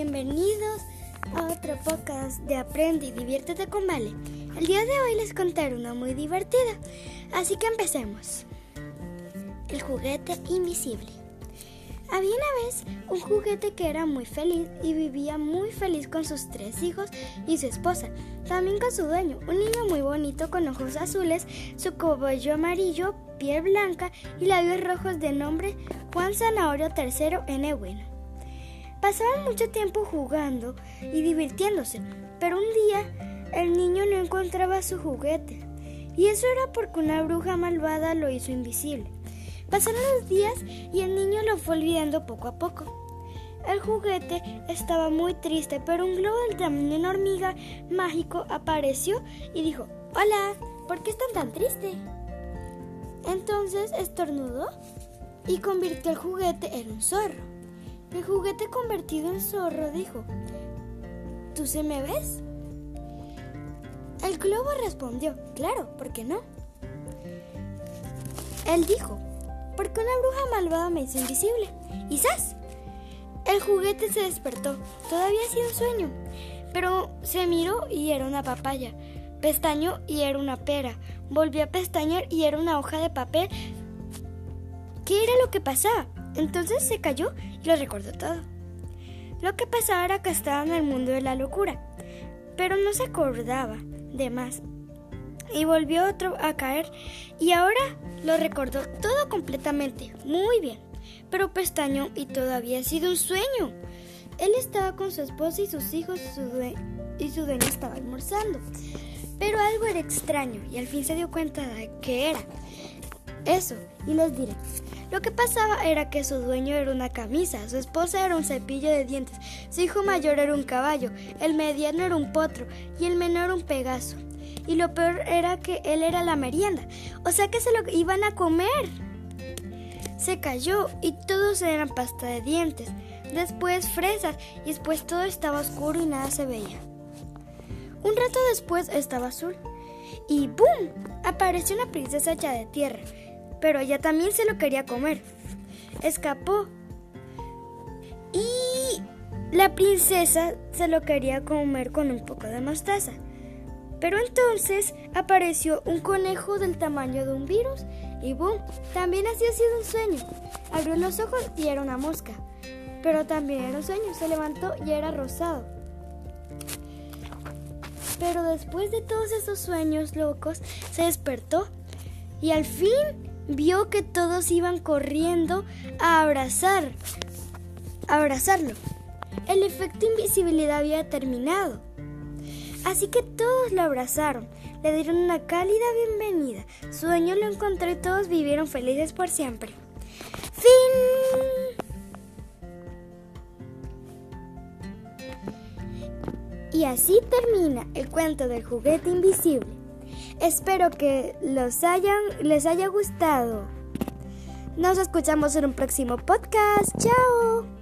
Bienvenidos a otro podcast de Aprende y diviértete con Vale. El día de hoy les contaré una muy divertida, así que empecemos. El juguete invisible. Había una vez un juguete que era muy feliz y vivía muy feliz con sus tres hijos y su esposa, también con su dueño, un niño muy bonito con ojos azules, su cabello amarillo, piel blanca y labios rojos de nombre Juan Zanahorio III N. Bueno. Pasaban mucho tiempo jugando y divirtiéndose, pero un día el niño no encontraba su juguete. Y eso era porque una bruja malvada lo hizo invisible. Pasaron los días y el niño lo fue olvidando poco a poco. El juguete estaba muy triste, pero un globo del tamaño de una hormiga mágico apareció y dijo, Hola, ¿por qué están tan triste? Entonces estornudó y convirtió el juguete en un zorro. El juguete convertido en zorro dijo, ¿tú se me ves? El globo respondió, claro, ¿por qué no? Él dijo, porque una bruja malvada me hizo invisible. ¿Y. El juguete se despertó, todavía hacía un sueño, pero se miró y era una papaya. Pestañó y era una pera. Volvió a pestañear y era una hoja de papel. ¿Qué era lo que pasaba? Entonces se cayó y lo recordó todo. Lo que pasaba era que estaba en el mundo de la locura, pero no se acordaba de más. Y volvió otro a caer y ahora lo recordó todo completamente, muy bien. Pero pestañó y todo había sido un sueño. Él estaba con su esposa y sus hijos y su, y su dueño estaba almorzando. Pero algo era extraño y al fin se dio cuenta de que era. Eso, y les diré. Lo que pasaba era que su dueño era una camisa, su esposa era un cepillo de dientes, su hijo mayor era un caballo, el mediano era un potro y el menor un pegaso. Y lo peor era que él era la merienda, o sea que se lo iban a comer. Se cayó y todos eran pasta de dientes, después fresas y después todo estaba oscuro y nada se veía. Un rato después estaba azul y ¡boom! apareció una princesa hecha de tierra pero ella también se lo quería comer. Escapó. Y la princesa se lo quería comer con un poco de mostaza. Pero entonces apareció un conejo del tamaño de un virus y ¡boom! También había sido un sueño. Abrió los ojos y era una mosca. Pero también era un sueño. Se levantó y era rosado. Pero después de todos esos sueños locos, se despertó y al fin vio que todos iban corriendo a abrazar, a abrazarlo. El efecto invisibilidad había terminado. Así que todos lo abrazaron, le dieron una cálida bienvenida. Su dueño lo encontró y todos vivieron felices por siempre. Fin. Y así termina el cuento del juguete invisible. Espero que los hayan, les haya gustado. Nos escuchamos en un próximo podcast. ¡Chao!